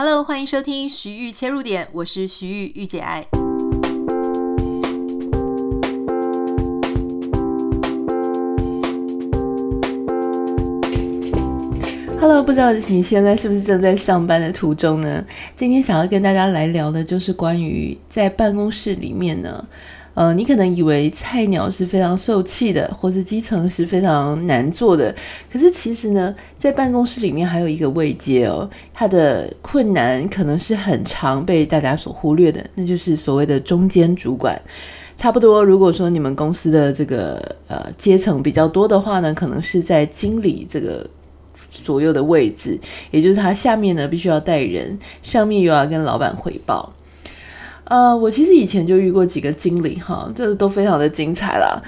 Hello，欢迎收听徐玉切入点，我是徐玉御姐爱。Hello，不知道你现在是不是正在上班的途中呢？今天想要跟大家来聊的就是关于在办公室里面呢。呃，你可能以为菜鸟是非常受气的，或是基层是非常难做的。可是其实呢，在办公室里面还有一个位阶哦，它的困难可能是很常被大家所忽略的，那就是所谓的中间主管。差不多，如果说你们公司的这个呃阶层比较多的话呢，可能是在经理这个左右的位置，也就是他下面呢必须要带人，上面又要跟老板汇报。呃，我其实以前就遇过几个经理哈，这都非常的精彩啦。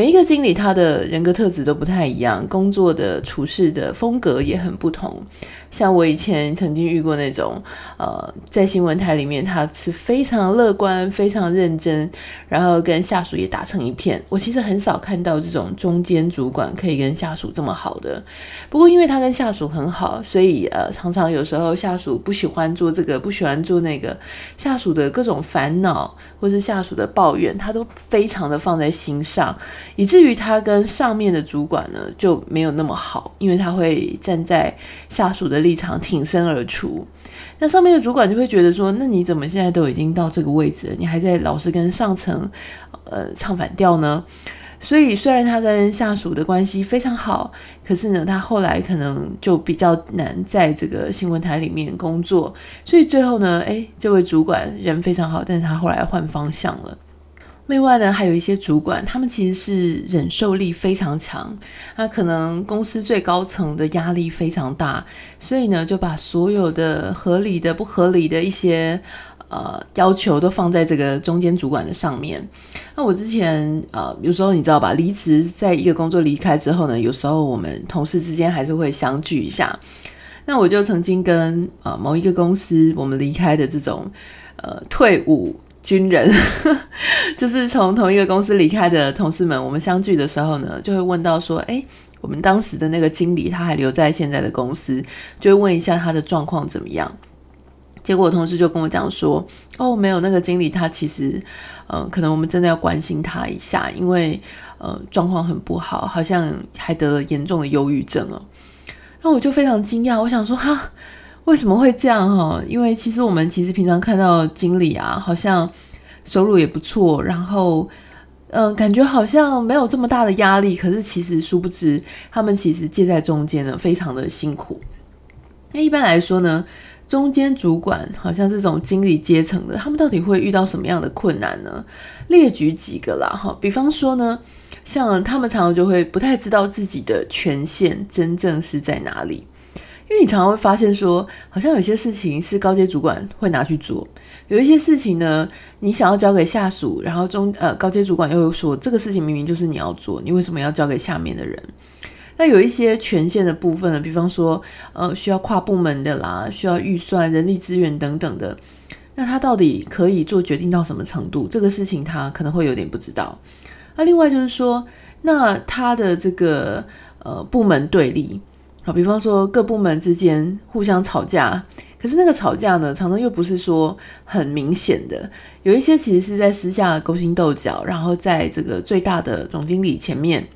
每一个经理他的人格特质都不太一样，工作的处事的风格也很不同。像我以前曾经遇过那种，呃，在新闻台里面，他是非常乐观、非常认真，然后跟下属也打成一片。我其实很少看到这种中间主管可以跟下属这么好的。不过，因为他跟下属很好，所以呃，常常有时候下属不喜欢做这个，不喜欢做那个，下属的各种烦恼或是下属的抱怨，他都非常的放在心上，以至于他跟上面的主管呢就没有那么好，因为他会站在下属的。立场挺身而出，那上面的主管就会觉得说：“那你怎么现在都已经到这个位置了，你还在老是跟上层呃唱反调呢？”所以虽然他跟下属的关系非常好，可是呢，他后来可能就比较难在这个新闻台里面工作。所以最后呢，诶，这位主管人非常好，但是他后来换方向了。另外呢，还有一些主管，他们其实是忍受力非常强，那可能公司最高层的压力非常大，所以呢，就把所有的合理的、不合理的一些呃要求都放在这个中间主管的上面。那我之前呃，有时候你知道吧，离职在一个工作离开之后呢，有时候我们同事之间还是会相聚一下。那我就曾经跟呃某一个公司我们离开的这种呃退伍。军人 就是从同一个公司离开的同事们，我们相聚的时候呢，就会问到说：“诶，我们当时的那个经理他还留在现在的公司，就会问一下他的状况怎么样。”结果同事就跟我讲说：“哦，没有，那个经理他其实，嗯、呃，可能我们真的要关心他一下，因为呃状况很不好，好像还得了严重的忧郁症哦。”那我就非常惊讶，我想说哈。为什么会这样哈？因为其实我们其实平常看到经理啊，好像收入也不错，然后嗯、感觉好像没有这么大的压力。可是其实殊不知，他们其实介在中间呢，非常的辛苦。那一般来说呢，中间主管好像这种经理阶层的，他们到底会遇到什么样的困难呢？列举几个啦哈，比方说呢，像他们常常就会不太知道自己的权限真正是在哪里。因为你常常会发现说，好像有些事情是高阶主管会拿去做，有一些事情呢，你想要交给下属，然后中呃高阶主管又说这个事情明明就是你要做，你为什么要交给下面的人？那有一些权限的部分呢，比方说呃需要跨部门的啦，需要预算、人力资源等等的，那他到底可以做决定到什么程度？这个事情他可能会有点不知道。那另外就是说，那他的这个呃部门对立。好，比方说各部门之间互相吵架，可是那个吵架呢，常常又不是说很明显的，有一些其实是在私下勾心斗角，然后在这个最大的总经理前面，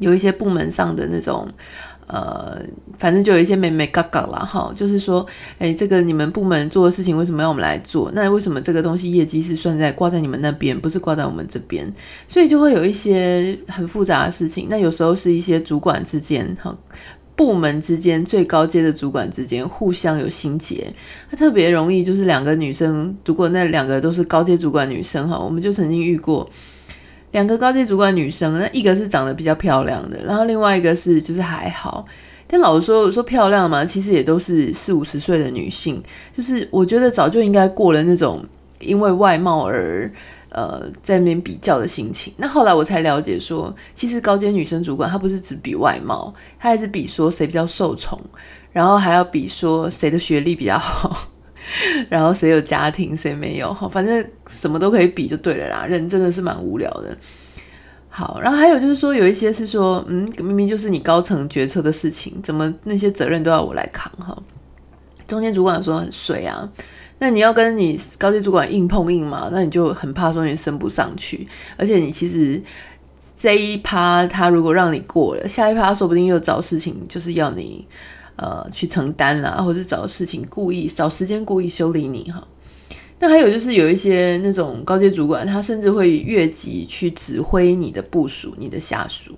有一些部门上的那种，呃，反正就有一些美美嘎嘎啦，哈，就是说，哎，这个你们部门做的事情为什么要我们来做？那为什么这个东西业绩是算在挂在你们那边，不是挂在我们这边？所以就会有一些很复杂的事情。那有时候是一些主管之间，哈。部门之间最高阶的主管之间互相有心结，他特别容易就是两个女生，如果那两个都是高阶主管女生哈，我们就曾经遇过两个高阶主管女生，那一个是长得比较漂亮的，然后另外一个是就是还好，但老实说说漂亮嘛，其实也都是四五十岁的女性，就是我觉得早就应该过了那种因为外貌而。呃，在那边比较的心情。那后来我才了解说，其实高阶女生主管她不是只比外貌，她还是比说谁比较受宠，然后还要比说谁的学历比较好，然后谁有家庭谁没有，反正什么都可以比就对了啦。人真的是蛮无聊的。好，然后还有就是说，有一些是说，嗯，明明就是你高层决策的事情，怎么那些责任都要我来扛哈？中间主管说很衰啊，那你要跟你高阶主管硬碰硬嘛，那你就很怕说你升不上去，而且你其实这一趴他如果让你过了，下一趴说不定又找事情就是要你呃去承担啦，或者找事情故意找时间故意修理你哈。那还有就是有一些那种高阶主管，他甚至会越级去指挥你的部署、你的下属。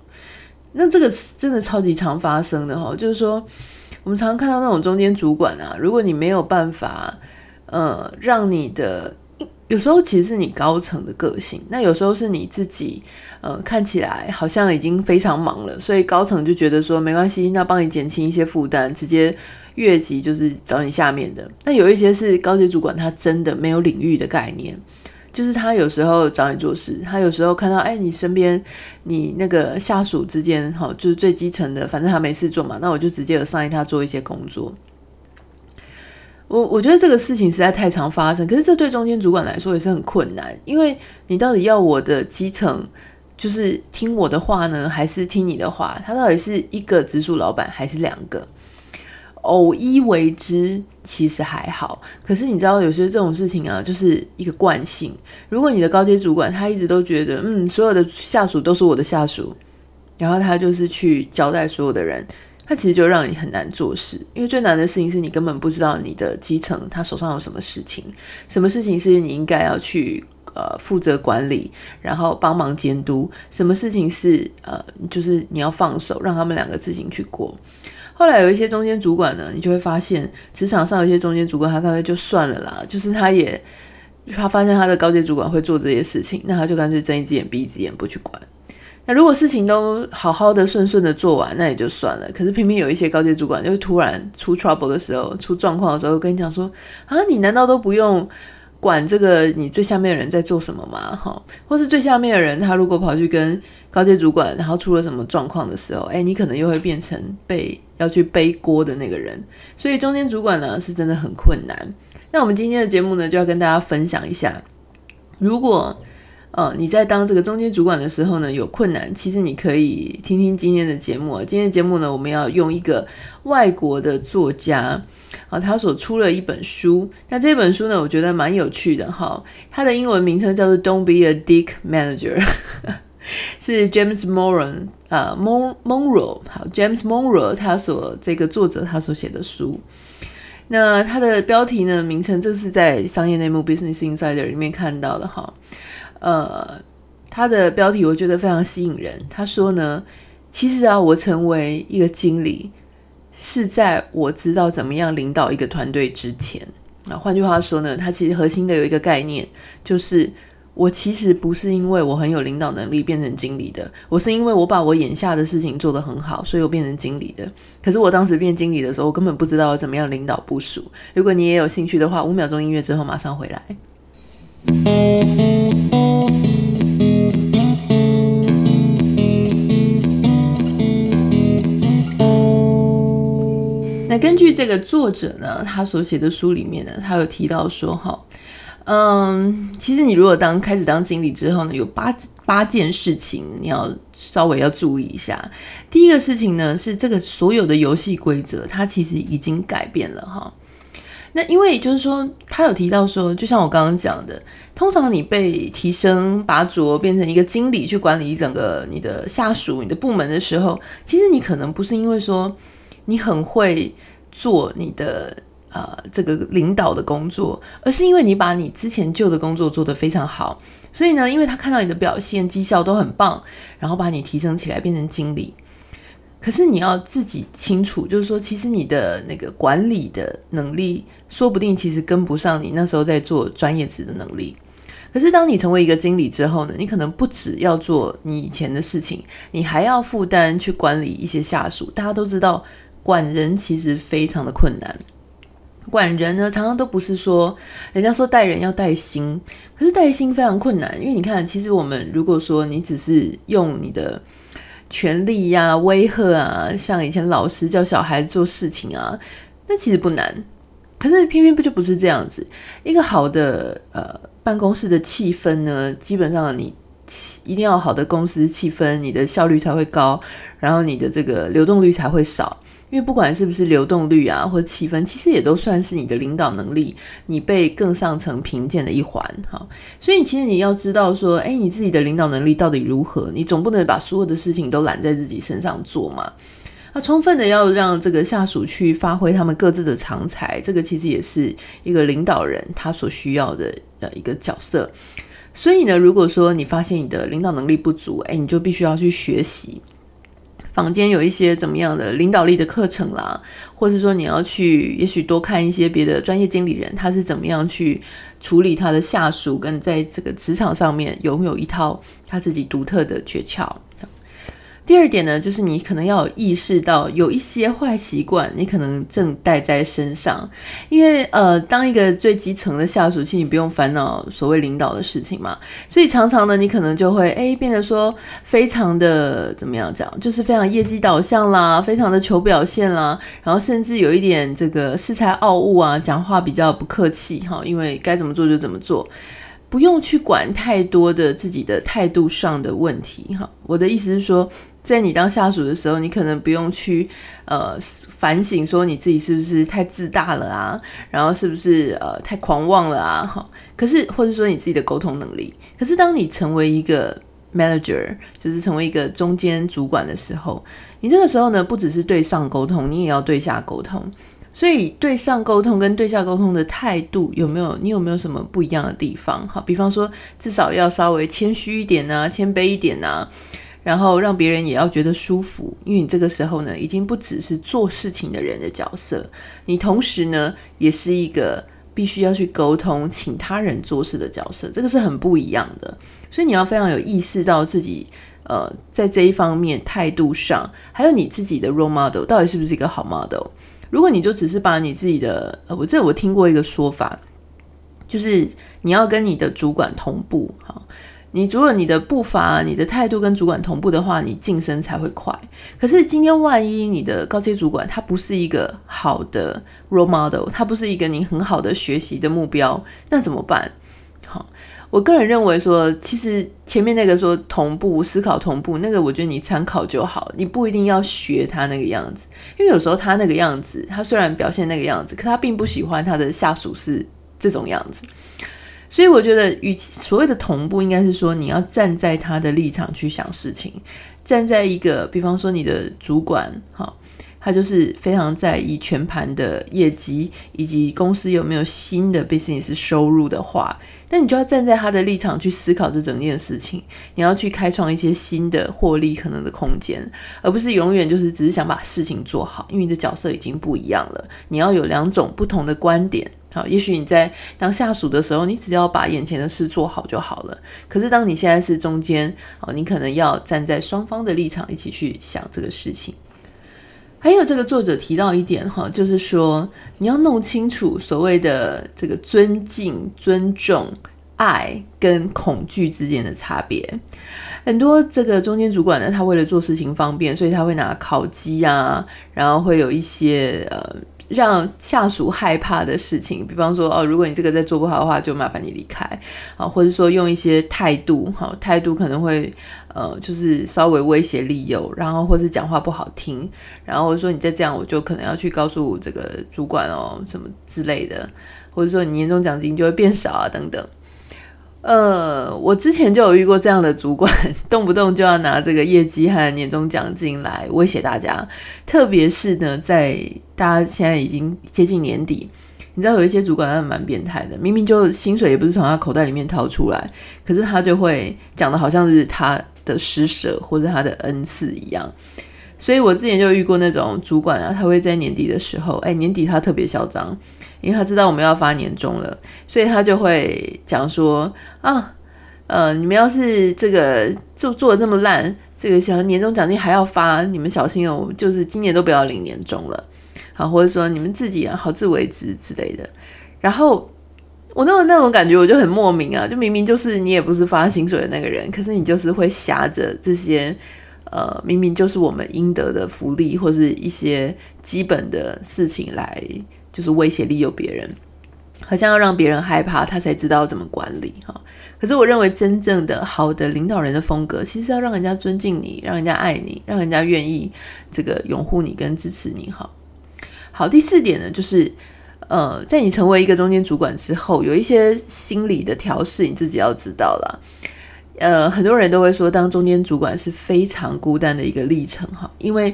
那这个真的超级常发生的哈，就是说我们常看到那种中间主管啊，如果你没有办法，呃，让你的有时候其实是你高层的个性，那有时候是你自己，呃，看起来好像已经非常忙了，所以高层就觉得说没关系，那帮你减轻一些负担，直接。越级就是找你下面的，那有一些是高级主管，他真的没有领域的概念，就是他有时候找你做事，他有时候看到哎，你身边你那个下属之间，哈，就是最基层的，反正他没事做嘛，那我就直接有上一他做一些工作。我我觉得这个事情实在太常发生，可是这对中间主管来说也是很困难，因为你到底要我的基层就是听我的话呢，还是听你的话？他到底是一个直属老板，还是两个？偶一为之，其实还好。可是你知道，有些这种事情啊，就是一个惯性。如果你的高阶主管他一直都觉得，嗯，所有的下属都是我的下属，然后他就是去交代所有的人，他其实就让你很难做事。因为最难的事情是你根本不知道你的基层他手上有什么事情，什么事情是你应该要去呃负责管理，然后帮忙监督，什么事情是呃就是你要放手让他们两个自行去过。后来有一些中间主管呢，你就会发现职场上有一些中间主管，他干脆就算了啦，就是他也他发现他的高阶主管会做这些事情，那他就干脆睁一只眼闭一只眼不去管。那如果事情都好好的顺顺的做完，那也就算了。可是偏偏有一些高阶主管，就突然出 trouble 的时候，出状况的时候，跟你讲说啊，你难道都不用管这个你最下面的人在做什么吗？哈，或是最下面的人，他如果跑去跟高阶主管，然后出了什么状况的时候，诶，你可能又会变成被要去背锅的那个人。所以中间主管呢，是真的很困难。那我们今天的节目呢，就要跟大家分享一下，如果呃你在当这个中间主管的时候呢，有困难，其实你可以听听今天的节目。今天的节目呢，我们要用一个外国的作家啊，他所出了一本书。那这本书呢，我觉得蛮有趣的哈。它的英文名称叫做《Don't Be a Dick Manager 》。是 James Moron 啊，Mon Monroe 好，James Monroe 他所这个作者他所写的书，那他的标题呢，名称这是在商业内幕 Business Insider 里面看到的哈，呃，他的标题我觉得非常吸引人。他说呢，其实啊，我成为一个经理是在我知道怎么样领导一个团队之前。那换句话说呢，他其实核心的有一个概念就是。我其实不是因为我很有领导能力变成经理的，我是因为我把我眼下的事情做得很好，所以我变成经理的。可是我当时变经理的时候，我根本不知道怎么样领导部署。如果你也有兴趣的话，五秒钟音乐之后马上回来。根据这个作者呢，他所写的书里面呢，他有提到说，哈。嗯，其实你如果当开始当经理之后呢，有八八件事情你要稍微要注意一下。第一个事情呢，是这个所有的游戏规则，它其实已经改变了哈。那因为就是说，他有提到说，就像我刚刚讲的，通常你被提升拔擢变成一个经理去管理整个你的下属、你的部门的时候，其实你可能不是因为说你很会做你的。呃，这个领导的工作，而是因为你把你之前旧的工作做得非常好，所以呢，因为他看到你的表现绩效都很棒，然后把你提升起来变成经理。可是你要自己清楚，就是说，其实你的那个管理的能力，说不定其实跟不上你那时候在做专业职的能力。可是当你成为一个经理之后呢，你可能不只要做你以前的事情，你还要负担去管理一些下属。大家都知道，管人其实非常的困难。管人呢，常常都不是说，人家说带人要带心，可是带心非常困难，因为你看，其实我们如果说你只是用你的权力呀、威吓啊，像以前老师教小孩子做事情啊，那其实不难，可是偏偏不就不是这样子。一个好的呃办公室的气氛呢，基本上你一定要好的公司气氛，你的效率才会高，然后你的这个流动率才会少。因为不管是不是流动率啊，或者气氛，其实也都算是你的领导能力，你被更上层评鉴的一环。哈，所以其实你要知道说，诶，你自己的领导能力到底如何？你总不能把所有的事情都揽在自己身上做嘛。那充分的要让这个下属去发挥他们各自的长才，这个其实也是一个领导人他所需要的呃一个角色。所以呢，如果说你发现你的领导能力不足，诶，你就必须要去学习。坊间有一些怎么样的领导力的课程啦，或是说你要去，也许多看一些别的专业经理人，他是怎么样去处理他的下属，跟在这个职场上面拥有一套他自己独特的诀窍。第二点呢，就是你可能要意识到有一些坏习惯，你可能正带在身上。因为呃，当一个最基层的下属，其实你不用烦恼所谓领导的事情嘛，所以常常呢，你可能就会诶变得说非常的怎么样讲，就是非常业绩导向啦，非常的求表现啦，然后甚至有一点这个恃才傲物啊，讲话比较不客气哈，因为该怎么做就怎么做。不用去管太多的自己的态度上的问题哈，我的意思是说，在你当下属的时候，你可能不用去呃反省说你自己是不是太自大了啊，然后是不是呃太狂妄了啊哈。可是或者说你自己的沟通能力，可是当你成为一个 manager，就是成为一个中间主管的时候，你这个时候呢，不只是对上沟通，你也要对下沟通。所以对上沟通跟对下沟通的态度有没有？你有没有什么不一样的地方？好，比方说至少要稍微谦虚一点啊，谦卑一点啊，然后让别人也要觉得舒服。因为你这个时候呢，已经不只是做事情的人的角色，你同时呢，也是一个必须要去沟通，请他人做事的角色，这个是很不一样的。所以你要非常有意识到自己，呃，在这一方面态度上，还有你自己的 role model 到底是不是一个好 model。如果你就只是把你自己的，呃，我这我听过一个说法，就是你要跟你的主管同步，哈，你如果你的步伐、你的态度跟主管同步的话，你晋升才会快。可是今天万一你的高阶主管他不是一个好的 role model，他不是一个你很好的学习的目标，那怎么办？我个人认为说，其实前面那个说同步思考同步那个，我觉得你参考就好，你不一定要学他那个样子，因为有时候他那个样子，他虽然表现那个样子，可他并不喜欢他的下属是这种样子，所以我觉得，与其所谓的同步，应该是说你要站在他的立场去想事情，站在一个，比方说你的主管，哈，他就是非常在意全盘的业绩以及公司有没有新的 business 收入的话。但你就要站在他的立场去思考这整件事情，你要去开创一些新的获利可能的空间，而不是永远就是只是想把事情做好，因为你的角色已经不一样了。你要有两种不同的观点。好，也许你在当下属的时候，你只要把眼前的事做好就好了。可是当你现在是中间，好，你可能要站在双方的立场一起去想这个事情。还有这个作者提到一点哈，就是说你要弄清楚所谓的这个尊敬、尊重、爱跟恐惧之间的差别。很多这个中间主管呢，他为了做事情方便，所以他会拿烤鸡啊，然后会有一些呃。让下属害怕的事情，比方说哦，如果你这个再做不好的话，就麻烦你离开啊，或者说用一些态度，好态度可能会呃，就是稍微威胁利诱，然后或是讲话不好听，然后说你再这样，我就可能要去告诉这个主管哦，什么之类的，或者说你年终奖金就会变少啊，等等。呃，我之前就有遇过这样的主管，动不动就要拿这个业绩和年终奖金来威胁大家。特别是呢，在大家现在已经接近年底，你知道有一些主管他蛮变态的，明明就薪水也不是从他口袋里面掏出来，可是他就会讲的好像是他的施舍或者他的恩赐一样。所以我之前就遇过那种主管啊，他会在年底的时候，哎，年底他特别嚣张。因为他知道我们要发年终了，所以他就会讲说啊，呃，你们要是这个做做的这么烂，这个小年终奖金还要发，你们小心哦，就是今年都不要领年终了，好，或者说你们自己啊，好自为之之类的。然后我那种那种感觉，我就很莫名啊，就明明就是你也不是发薪水的那个人，可是你就是会挟着这些呃，明明就是我们应得的福利或是一些基本的事情来。就是威胁利诱别人，好像要让别人害怕，他才知道怎么管理哈。可是我认为，真正的好的领导人的风格，其实要让人家尊敬你，让人家爱你，让人家愿意这个拥护你跟支持你哈。好，第四点呢，就是呃，在你成为一个中间主管之后，有一些心理的调试，你自己要知道啦。呃，很多人都会说，当中间主管是非常孤单的一个历程哈，因为。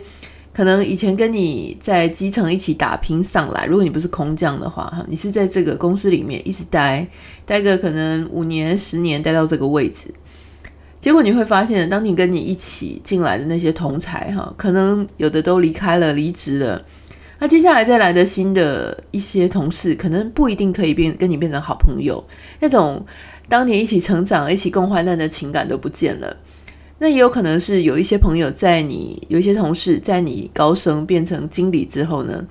可能以前跟你在基层一起打拼上来，如果你不是空降的话，哈，你是在这个公司里面一直待，待个可能五年、十年，待到这个位置，结果你会发现，当你跟你一起进来的那些同才，哈，可能有的都离开了、离职了，那接下来再来的新的一些同事，可能不一定可以变跟你变成好朋友，那种当年一起成长、一起共患难的情感都不见了。那也有可能是有一些朋友在你，有一些同事在你高升变成经理之后呢，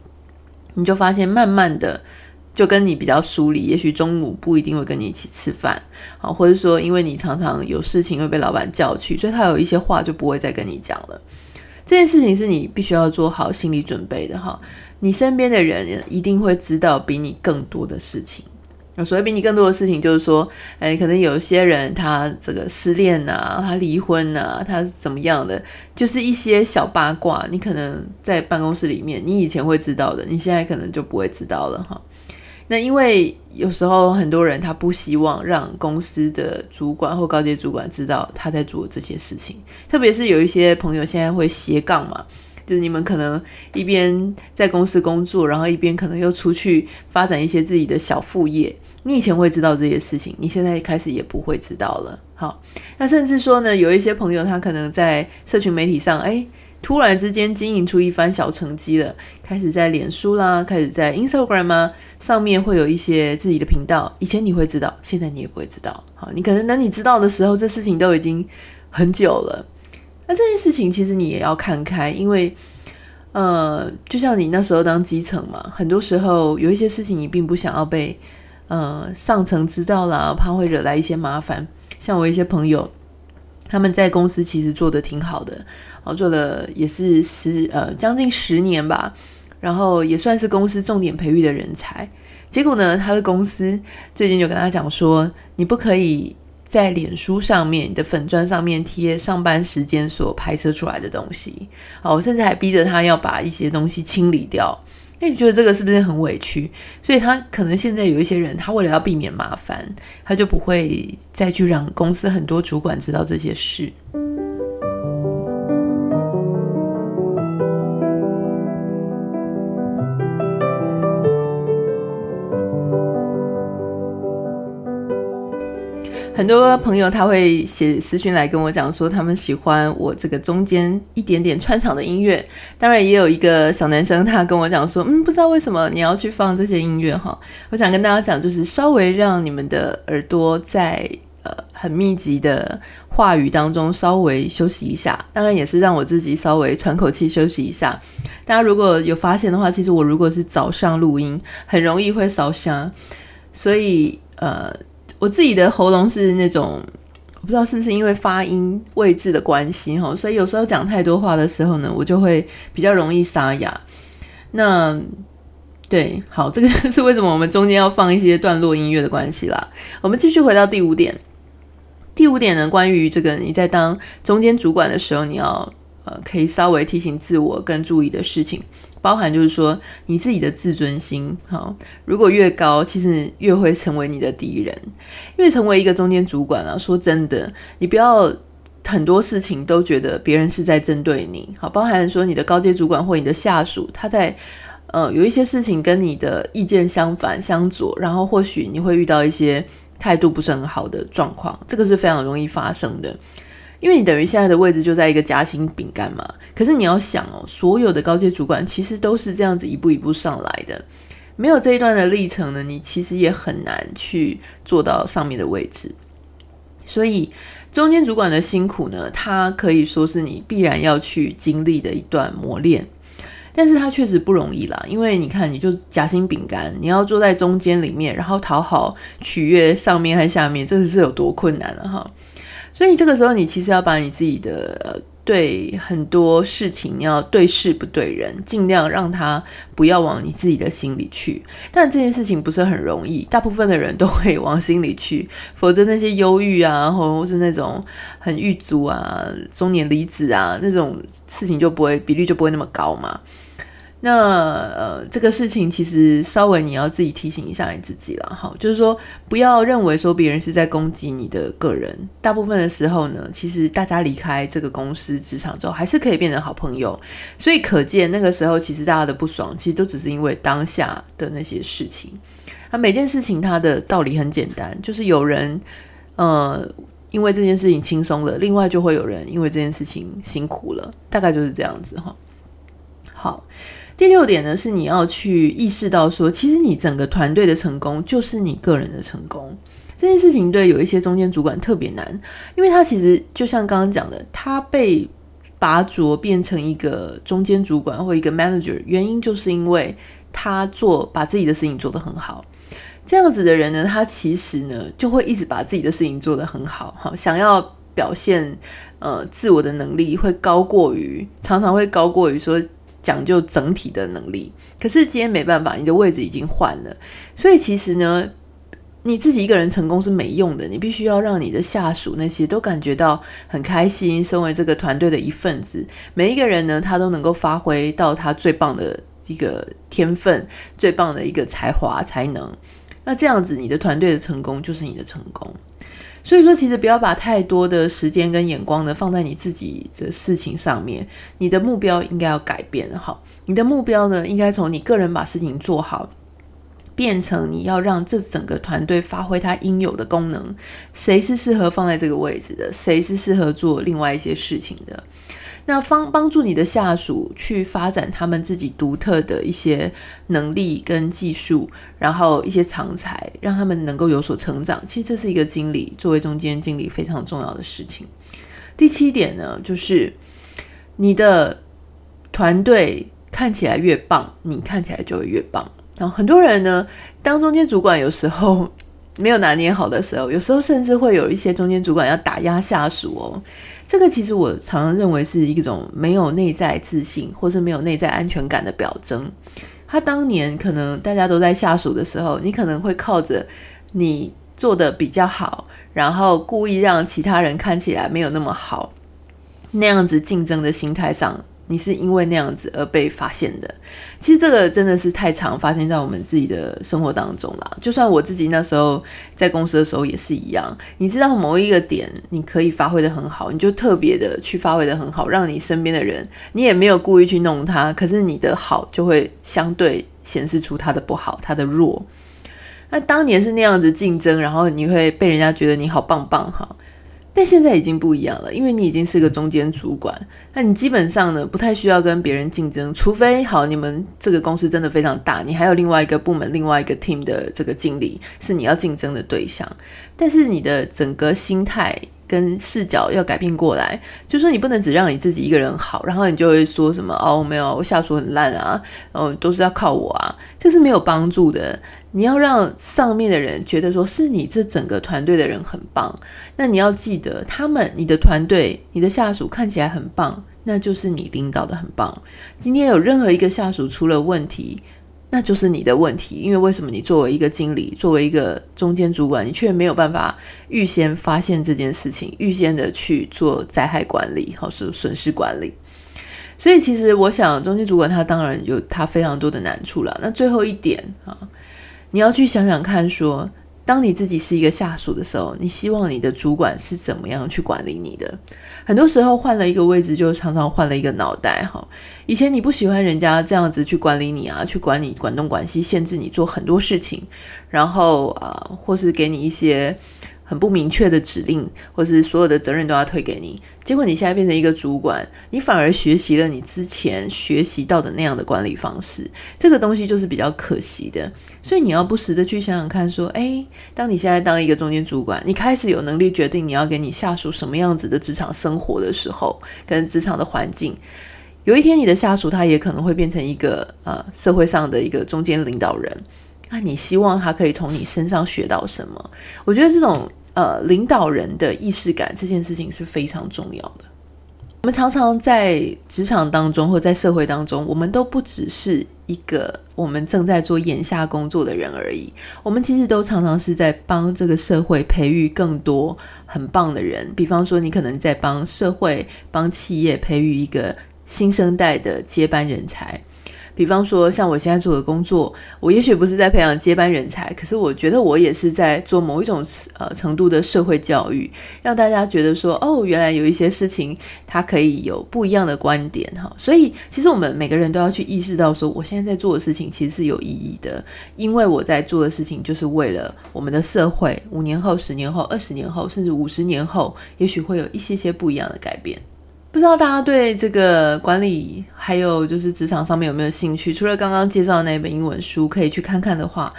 你就发现慢慢的就跟你比较疏离，也许中午不一定会跟你一起吃饭，好，或者说因为你常常有事情会被老板叫去，所以他有一些话就不会再跟你讲了。这件事情是你必须要做好心理准备的哈，你身边的人一定会知道比你更多的事情。所以比你更多的事情，就是说，哎，可能有些人他这个失恋啊，他离婚啊，他怎么样的，就是一些小八卦，你可能在办公室里面，你以前会知道的，你现在可能就不会知道了哈。那因为有时候很多人他不希望让公司的主管或高阶主管知道他在做这些事情，特别是有一些朋友现在会斜杠嘛。就是你们可能一边在公司工作，然后一边可能又出去发展一些自己的小副业。你以前会知道这些事情，你现在开始也不会知道了。好，那甚至说呢，有一些朋友他可能在社群媒体上，哎，突然之间经营出一番小成绩了，开始在脸书啦，开始在 Instagram 啊上面会有一些自己的频道。以前你会知道，现在你也不会知道。好，你可能等你知道的时候，这事情都已经很久了。那这件事情其实你也要看开，因为，呃，就像你那时候当基层嘛，很多时候有一些事情你并不想要被呃上层知道啦，怕会惹来一些麻烦。像我一些朋友，他们在公司其实做得挺好的，哦，做了也是十呃将近十年吧，然后也算是公司重点培育的人才。结果呢，他的公司最近就跟他讲说，你不可以。在脸书上面，你的粉砖上面贴上班时间所拍摄出来的东西，哦，我甚至还逼着他要把一些东西清理掉。那你觉得这个是不是很委屈？所以他可能现在有一些人，他为了要避免麻烦，他就不会再去让公司很多主管知道这些事。很多朋友他会写私讯来跟我讲说，他们喜欢我这个中间一点点穿场的音乐。当然，也有一个小男生他跟我讲说，嗯，不知道为什么你要去放这些音乐哈。我想跟大家讲，就是稍微让你们的耳朵在呃很密集的话语当中稍微休息一下。当然，也是让我自己稍微喘口气休息一下。大家如果有发现的话，其实我如果是早上录音，很容易会烧香，所以呃。我自己的喉咙是那种，我不知道是不是因为发音位置的关系哈，所以有时候讲太多话的时候呢，我就会比较容易沙哑。那对，好，这个就是为什么我们中间要放一些段落音乐的关系啦。我们继续回到第五点，第五点呢，关于这个你在当中间主管的时候，你要呃可以稍微提醒自我跟注意的事情。包含就是说，你自己的自尊心，好，如果越高，其实越会成为你的敌人。因为成为一个中间主管啊，说真的，你不要很多事情都觉得别人是在针对你，好，包含说你的高阶主管或你的下属，他在呃有一些事情跟你的意见相反相左，然后或许你会遇到一些态度不是很好的状况，这个是非常容易发生的。因为你等于现在的位置就在一个夹心饼干嘛，可是你要想哦，所有的高阶主管其实都是这样子一步一步上来的，没有这一段的历程呢，你其实也很难去做到上面的位置。所以中间主管的辛苦呢，它可以说是你必然要去经历的一段磨练，但是它确实不容易啦，因为你看，你就夹心饼干，你要坐在中间里面，然后讨好取悦上面和下面，这个是有多困难了哈。所以这个时候，你其实要把你自己的对很多事情，要对事不对人，尽量让他不要往你自己的心里去。但这件事情不是很容易，大部分的人都会往心里去，否则那些忧郁啊，或是那种很郁卒啊、中年离子啊那种事情就不会比率就不会那么高嘛。那呃，这个事情其实稍微你要自己提醒一下你自己了哈，就是说不要认为说别人是在攻击你的个人，大部分的时候呢，其实大家离开这个公司职场之后，还是可以变成好朋友。所以可见那个时候，其实大家的不爽，其实都只是因为当下的那些事情。那每件事情它的道理很简单，就是有人呃因为这件事情轻松了，另外就会有人因为这件事情辛苦了，大概就是这样子哈。好。第六点呢，是你要去意识到说，其实你整个团队的成功就是你个人的成功。这件事情对有一些中间主管特别难，因为他其实就像刚刚讲的，他被拔擢变成一个中间主管或一个 manager，原因就是因为他做把自己的事情做得很好。这样子的人呢，他其实呢就会一直把自己的事情做得很好，好想要表现呃自我的能力会高过于，常常会高过于说。讲究整体的能力，可是今天没办法，你的位置已经换了，所以其实呢，你自己一个人成功是没用的，你必须要让你的下属那些都感觉到很开心，身为这个团队的一份子，每一个人呢，他都能够发挥到他最棒的一个天分，最棒的一个才华才能，那这样子，你的团队的成功就是你的成功。所以说，其实不要把太多的时间跟眼光呢放在你自己的事情上面。你的目标应该要改变好。你的目标呢，应该从你个人把事情做好，变成你要让这整个团队发挥它应有的功能。谁是适合放在这个位置的？谁是适合做另外一些事情的？那帮帮助你的下属去发展他们自己独特的一些能力跟技术，然后一些长才，让他们能够有所成长。其实这是一个经理作为中间经理非常重要的事情。第七点呢，就是你的团队看起来越棒，你看起来就会越棒。然后很多人呢，当中间主管有时候没有拿捏好的时候，有时候甚至会有一些中间主管要打压下属哦。这个其实我常常认为是一种没有内在自信，或是没有内在安全感的表征。他当年可能大家都在下属的时候，你可能会靠着你做的比较好，然后故意让其他人看起来没有那么好，那样子竞争的心态上。你是因为那样子而被发现的，其实这个真的是太常发生在我们自己的生活当中了。就算我自己那时候在公司的时候也是一样。你知道某一个点你可以发挥得很好，你就特别的去发挥得很好，让你身边的人，你也没有故意去弄他，可是你的好就会相对显示出他的不好，他的弱。那当年是那样子竞争，然后你会被人家觉得你好棒棒哈。但现在已经不一样了，因为你已经是个中间主管，那你基本上呢，不太需要跟别人竞争，除非好，你们这个公司真的非常大，你还有另外一个部门、另外一个 team 的这个经理是你要竞争的对象，但是你的整个心态。跟视角要改变过来，就说你不能只让你自己一个人好，然后你就会说什么哦，没有，我下属很烂啊，哦，都是要靠我啊，这是没有帮助的。你要让上面的人觉得说是你这整个团队的人很棒，那你要记得，他们、你的团队、你的下属看起来很棒，那就是你领导的很棒。今天有任何一个下属出了问题，那就是你的问题，因为为什么你作为一个经理，作为一个中间主管，你却没有办法预先发现这件事情，预先的去做灾害管理，或是损失管理。所以，其实我想，中间主管他当然有他非常多的难处了。那最后一点啊，你要去想想看，说。当你自己是一个下属的时候，你希望你的主管是怎么样去管理你的？很多时候换了一个位置，就常常换了一个脑袋哈。以前你不喜欢人家这样子去管理你啊，去管理管东管西，限制你做很多事情，然后啊、或是给你一些。很不明确的指令，或是所有的责任都要推给你，结果你现在变成一个主管，你反而学习了你之前学习到的那样的管理方式，这个东西就是比较可惜的。所以你要不时的去想想看，说，诶，当你现在当一个中间主管，你开始有能力决定你要给你下属什么样子的职场生活的时候，跟职场的环境，有一天你的下属他也可能会变成一个呃社会上的一个中间领导人。那你希望他可以从你身上学到什么？我觉得这种呃领导人的意识感这件事情是非常重要的。我们常常在职场当中或在社会当中，我们都不只是一个我们正在做眼下工作的人而已。我们其实都常常是在帮这个社会培育更多很棒的人。比方说，你可能在帮社会、帮企业培育一个新生代的接班人才。比方说，像我现在做的工作，我也许不是在培养接班人才，可是我觉得我也是在做某一种呃程度的社会教育，让大家觉得说，哦，原来有一些事情它可以有不一样的观点哈。所以，其实我们每个人都要去意识到说，我现在在做的事情其实是有意义的，因为我在做的事情就是为了我们的社会，五年后、十年后、二十年后，甚至五十年后，也许会有一些些不一样的改变。不知道大家对这个管理还有就是职场上面有没有兴趣？除了刚刚介绍的那本英文书可以去看看的话，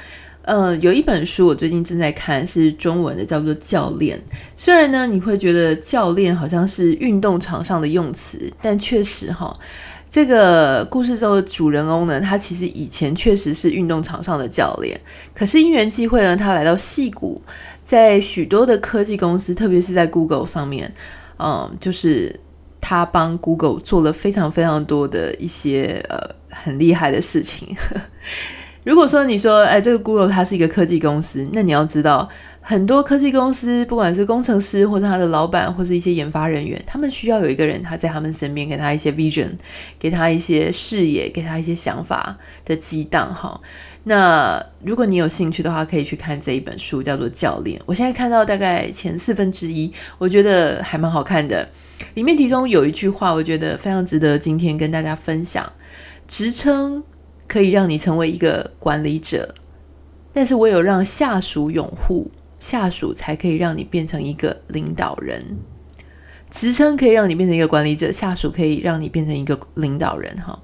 呃，有一本书我最近正在看，是中文的，叫做《教练》。虽然呢，你会觉得教练好像是运动场上的用词，但确实哈，这个故事中的主人翁呢，他其实以前确实是运动场上的教练。可是因缘际会呢，他来到戏谷，在许多的科技公司，特别是在 Google 上面，嗯，就是。他帮 Google 做了非常非常多的一些呃很厉害的事情。如果说你说，哎，这个 Google 它是一个科技公司，那你要知道，很多科技公司不管是工程师或者他的老板或是一些研发人员，他们需要有一个人他在他们身边，给他一些 vision，给他一些视野，给他一些想法的激荡哈。那如果你有兴趣的话，可以去看这一本书，叫做《教练》。我现在看到大概前四分之一，我觉得还蛮好看的。里面其中有一句话，我觉得非常值得今天跟大家分享：职称可以让你成为一个管理者，但是唯有让下属拥护，下属才可以让你变成一个领导人。职称可以让你变成一个管理者，下属可以让你变成一个领导人。哈。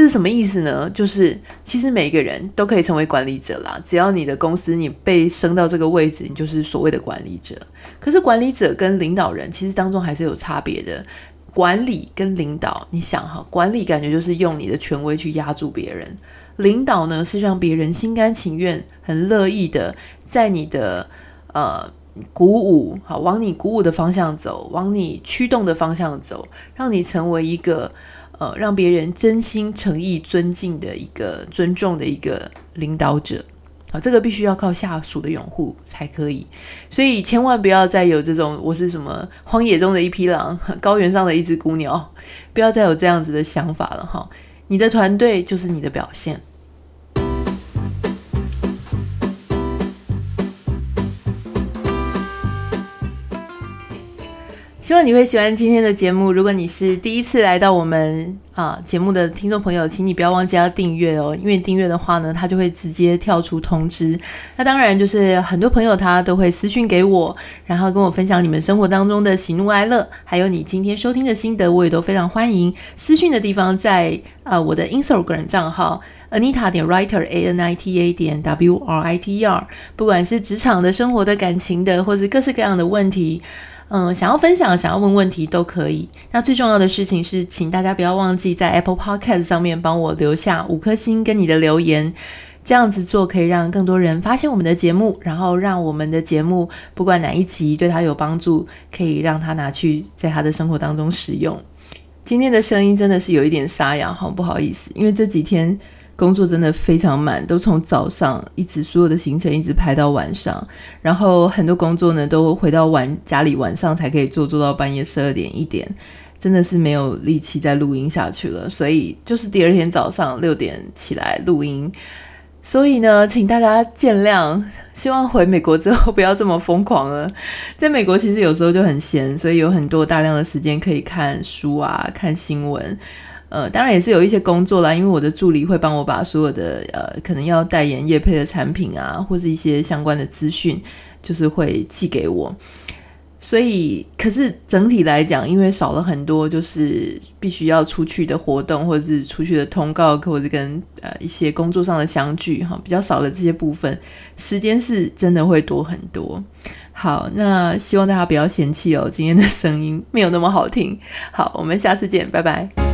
这是什么意思呢？就是其实每个人都可以成为管理者啦，只要你的公司你被升到这个位置，你就是所谓的管理者。可是管理者跟领导人其实当中还是有差别的。管理跟领导，你想哈，管理感觉就是用你的权威去压住别人，领导呢是让别人心甘情愿、很乐意的在你的呃鼓舞好，往你鼓舞的方向走，往你驱动的方向走，让你成为一个。呃，让别人真心诚意尊敬的一个尊重的一个领导者，好，这个必须要靠下属的拥护才可以。所以千万不要再有这种我是什么荒野中的一匹狼，高原上的一只孤鸟，不要再有这样子的想法了哈。你的团队就是你的表现。希望你会喜欢今天的节目。如果你是第一次来到我们啊节目的听众朋友，请你不要忘记要订阅哦，因为订阅的话呢，它就会直接跳出通知。那当然就是很多朋友他都会私讯给我，然后跟我分享你们生活当中的喜怒哀乐，还有你今天收听的心得，我也都非常欢迎。私讯的地方在呃我的 Instagram 账号 Anita 点 Writer A N I T A 点 W R I T E R，不管是职场的、生活的、感情的，或是各式各样的问题。嗯，想要分享、想要问问题都可以。那最重要的事情是，请大家不要忘记在 Apple Podcast 上面帮我留下五颗星跟你的留言。这样子做可以让更多人发现我们的节目，然后让我们的节目不管哪一集对他有帮助，可以让他拿去在他的生活当中使用。今天的声音真的是有一点沙哑，好不好意思，因为这几天。工作真的非常满，都从早上一直所有的行程一直排到晚上，然后很多工作呢都回到晚家里晚上才可以做，做到半夜十二点一点，真的是没有力气再录音下去了，所以就是第二天早上六点起来录音，所以呢，请大家见谅，希望回美国之后不要这么疯狂了。在美国其实有时候就很闲，所以有很多大量的时间可以看书啊，看新闻。呃，当然也是有一些工作啦，因为我的助理会帮我把所有的呃可能要代言业配的产品啊，或是一些相关的资讯，就是会寄给我。所以，可是整体来讲，因为少了很多就是必须要出去的活动，或者是出去的通告，或者是跟呃一些工作上的相聚哈，比较少了这些部分，时间是真的会多很多。好，那希望大家不要嫌弃哦，今天的声音没有那么好听。好，我们下次见，拜拜。